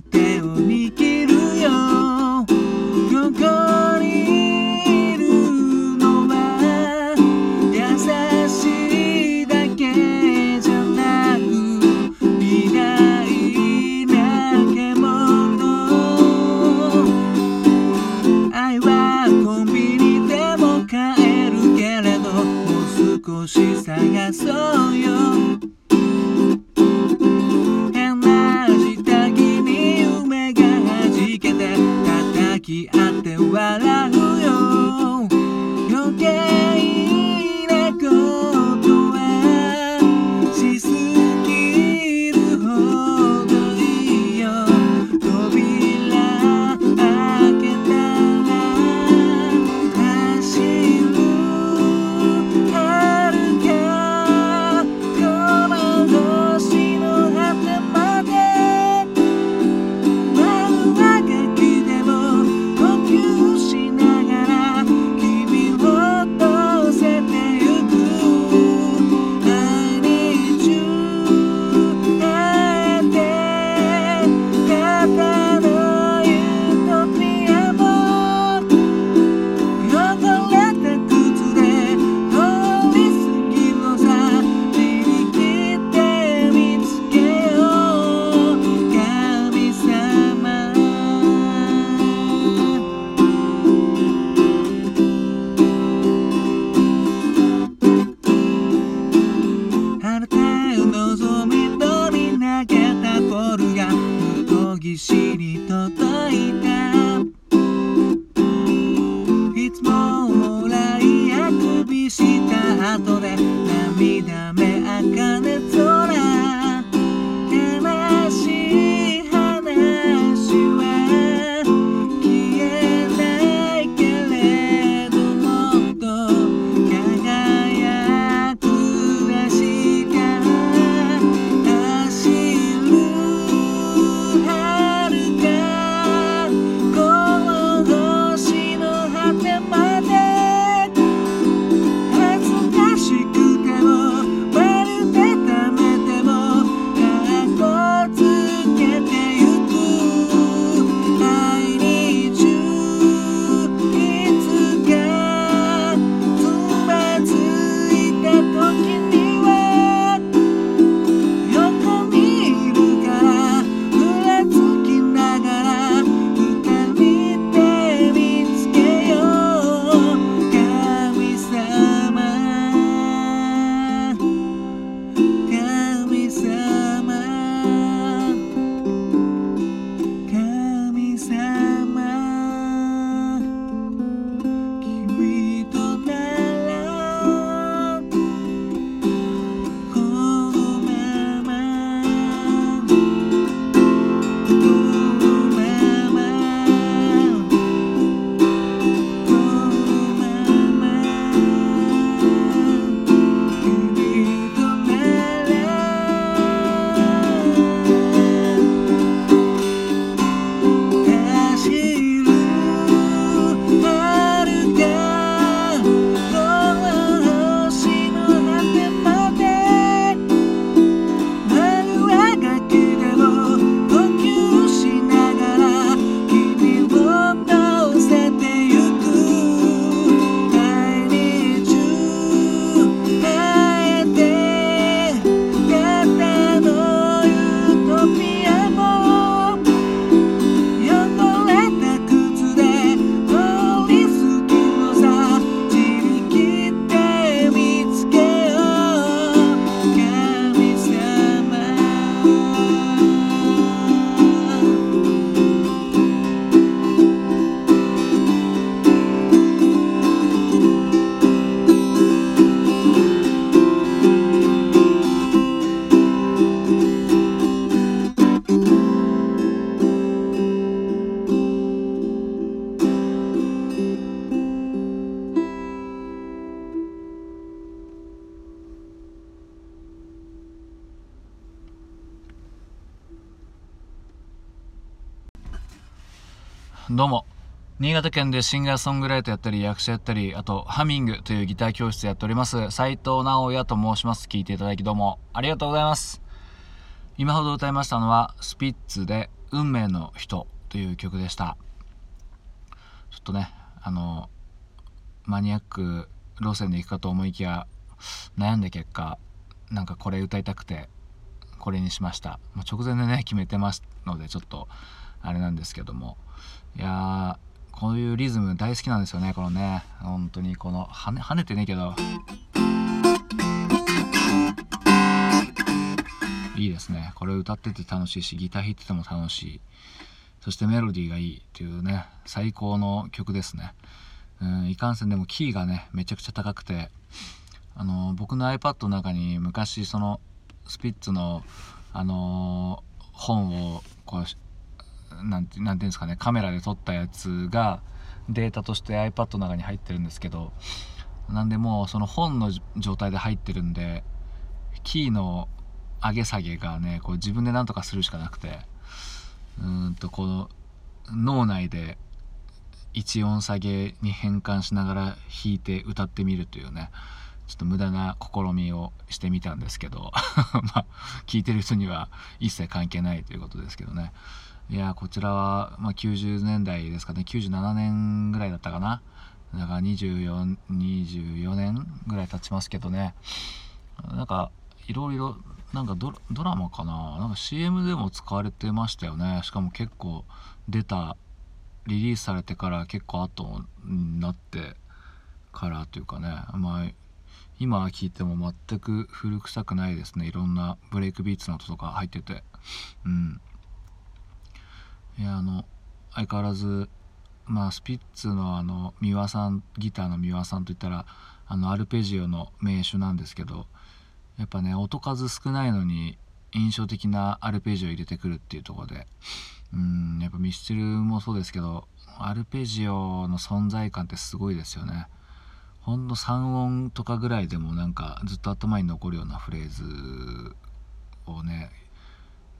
tempo. き合って笑ういいたどうも。新潟県でシンガーソングライターやったり、役者やったり、あと、ハミングというギター教室やっております、斉藤直也と申します。聞いていただきどうもありがとうございます。今ほど歌いましたのは、スピッツで、運命の人という曲でした。ちょっとね、あの、マニアック路線で行くかと思いきや、悩んだ結果、なんかこれ歌いたくて、これにしました。もう直前でね、決めてますので、ちょっと、あれなんですけども。いやーこういうリズム大好きなんですよねこのね。本当にこの跳ね跳ねてねえけど。いいですね。これ歌ってて楽しいしギター弾いてても楽しい。そしてメロディーがいいっていうね最高の曲ですね。うんいかんせんでもキーがねめちゃくちゃ高くて。あの僕の iPad の中に昔そのスピッツのあの本をこうなんてなんていうんですかねカメラで撮ったやつがデータとして iPad の中に入ってるんですけどなんでもうその本の状態で入ってるんでキーの上げ下げがねこう自分で何とかするしかなくてうんとこの脳内で1音下げに変換しながら弾いて歌ってみるというねちょっと無駄な試みをしてみたんですけど まあ聞いてる人には一切関係ないということですけどね。いやこちらは、まあ、90年代ですかね。97年ぐらいだったかな。だから24 24年ぐらい経ちますけどね。なんかいろいろなんかドラマかな。なんか CM でも使われてましたよね。しかも結構出たリリースされてから結構後になってからというかね。まあ今聞いても全く古臭くないですね。いろんなブレイクビーツの音とか入ってて。うん。いやあの相変わらずまあスピッツのあの三輪さんギターの三輪さんといったらあのアルペジオの名手なんですけどやっぱね音数少ないのに印象的なアルペジオ入れてくるっていうとこでうんやっぱミスチルもそうですけどアルペジオの存在感ってすごいですよね。ほんの3音とかぐらいでもなんかずっと頭に残るようなフレーズをね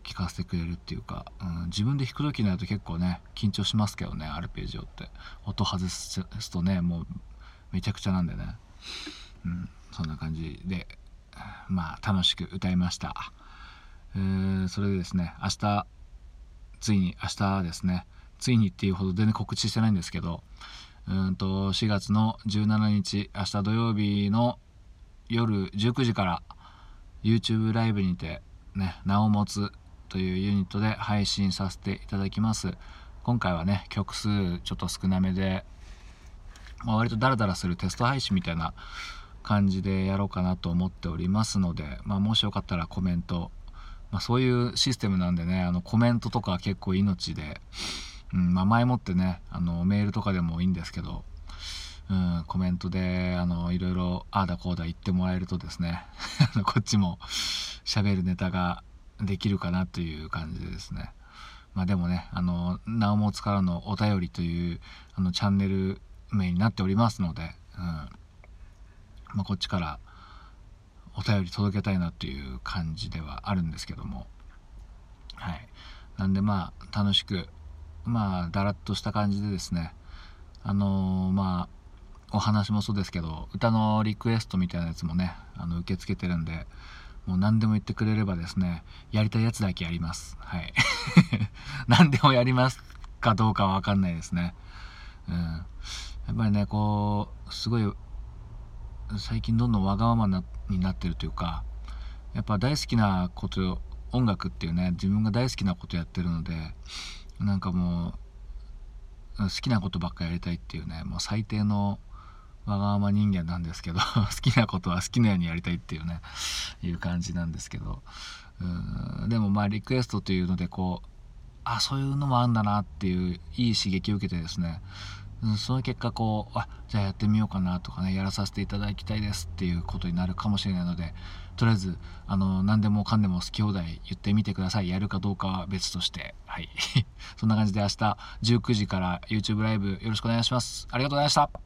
聞かせてくれるっていうか、うん、自分で弾く時になると結構ね緊張しますけどねアルペジオって。音外すとねもうめちゃくちゃなんでね、うん、そんな感じでまあ楽しく歌いました、えー、それでですね明日ついに明日ですね。ついにっていうほど全然告知してないんですけどうんと4月の17日明日土曜日の夜19時から YouTube ライブにてね名を持つというユニットで配信させていただきます。今回はね曲数ちょっと少なめで、まあ、割とダラダラするテスト配信みたいな感じでやろうかなと思っておりますので、まあ、もしよかったらコメント、まあ、そういうシステムなんでねあのコメントとか結構命で、うんまあ、前もってねあのメールとかでもいいんですけど、うん、コメントであのいろいろああだこうだ言ってもらえるとですね こっちも喋るネタができるかなという感じですね。まあでもねあのなおもつからのお便りというあのチャンネル名になっておりますので、うん。まあ、こっちからお便り届けたいなという感じではあるんですけども。はい。なんでまあ楽しくまあだらっとした感じでですね。あのー、まあお話もそうですけど歌のリクエストみたいなやつもねあの受け付けてるんでもう何でも言ってくれればですね、やりたいやつだけやります。はい。何でもやりますかどうかはわかんないですね。うん。やっぱりね、こう、すごい、最近どんどんわがままなになってるというか、やっぱ大好きなこと音楽っていうね、自分が大好きなことやってるので、なんかもう、好きなことばっかやりたいっていうね、もう最低のわがまま人間なんですけど 好きなことは好きなようにやりたいっていうねいう感じなんですけど。うんでもまあリクエストというのでこうあそういうのもあんだなっていういい刺激を受けてですね。その結果こうあじゃあやってみようかなとかねやらさせていただきたいですっていうことになるかもしれないのでとりあえずあの何でもかんでも好き放題言ってみてください。やるかどうかは別として。はい。そんな感じで明日19時から YouTube ライブよろしくお願いします。ありがとうございました。